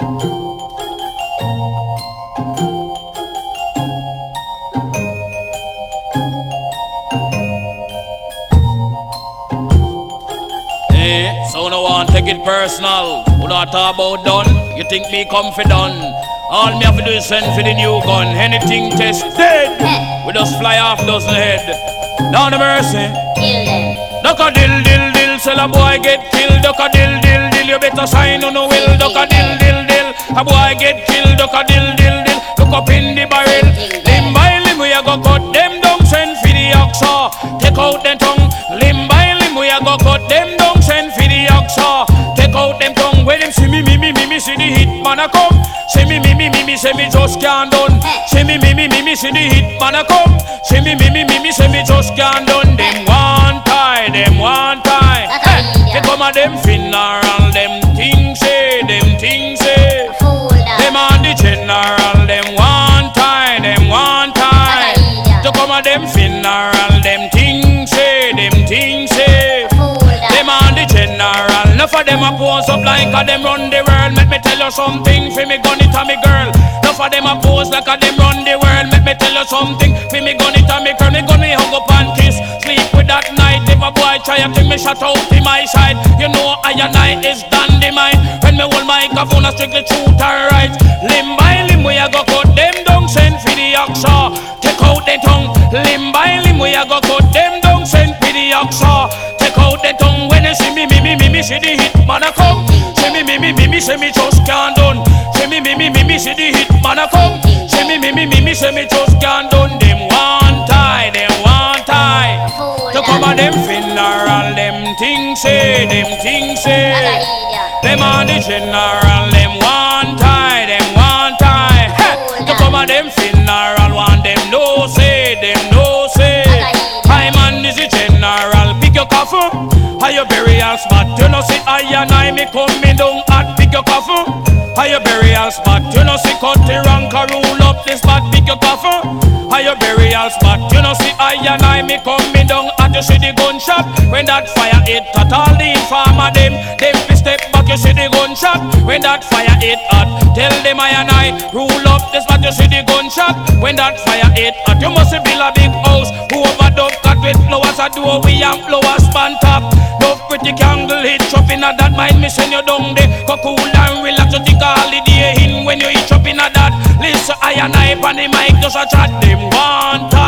Eh, so no one take it personal. Who not talk about done? You think me confident? All me have to do is send for the new gun. Anything tested. We just fly off dozen head. Down the mercy. Kill them. Duck a dill dill dill, sell a boy get killed. Duck a dill dill dill, you better sign on no will. Duck a dill dill dill, a boy get killed. Duck a dill dill dill, look up in the barrel. Limb by limb, we a go cut them down, send for the oxa. Take out them tongue. Limb by limb, we a go cut them down, send for the oxa. Take out them tongue. When them see me, me, me, me, me, see the hit man a come. See me, me, me, me, me, see me just can't done. See me, me, me, me, me, see the hit man a come. See me, me, me, me, me, see me just can't done. Them on general, them one tie, them one tie. To come a them funeral, them things say, them things say. Them on the general, enough of them a pose up like a them run the world. Let me tell you something, fi me gun it a me girl. Enough of them a pose like a them run the world. Let me tell you something, fi me gun it a me girl. Me gun me hug up and kiss, sleep with that night. If a boy try to me shut out in my side, you know I and I is done the mine. When me hold microphone, I strictly truth and right. Limb by limb, we a go cut them down, send for the oxa. Take out the tongue, limb by limb, we a go cut them down, send for the oxa. Take out the tongue when you see me, me, me, me, me, see the hit man a come. See me, me, me, me, me, see me just can't done. See me, me, me, me, me, see the hit man a come. See me, me, me, me, me, see me just can't done. Them one tie, them one tie. To come a them funeral, them things say, them things say. Like a idiot. Them on the general, Your burial spot, you know see I and I me coming down at pick your coffin. How your burial spot, you know see Cutty Ranks a rule up the spot, pick your coffin. How your burial spot, you know see I and I me coming down at you see the gunshot. When that fire hit, at all the informer them, gunshot. When that fire hit hot, tell them I and I rule up the spot, you see the gunshot. When that fire hit hot, you must build a big house. Who over dove cut with flowers, I do we and flowers span top. Dove pretty candle hit up in that mind, send you down there. Cool and relax, you take a holiday in when you eat up in that. Listen, I and I on the mic just a chat. Them one tie,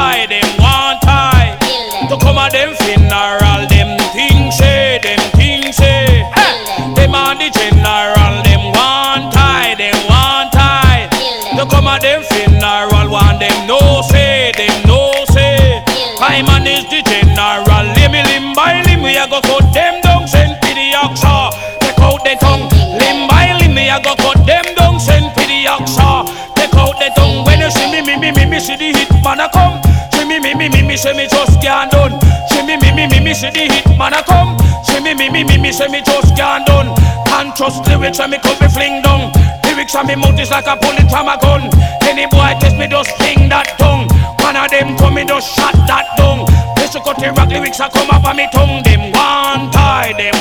see the hit man a come. See me, me, me, me, me, say me just can't done. See me, me, me, me, me, see the hit man a come. See me, me, me, me, me, say me just can't done. Can't trust lyrics and me could be fling down. Lyrics and me mouth is like a bullet from a gun. Any boy test me just fling that tongue. One of them come me just shot that down. This cut rock lyrics a come up on me tongue. Them one tie, them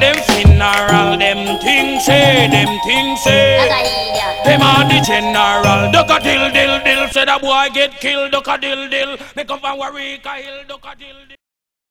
them funeral, them things say, them things say. Them are the general, duck a dill dill dill. Say that boy get killed, duck a dill dill. Me come from Warwick Hill, duck a dill dill.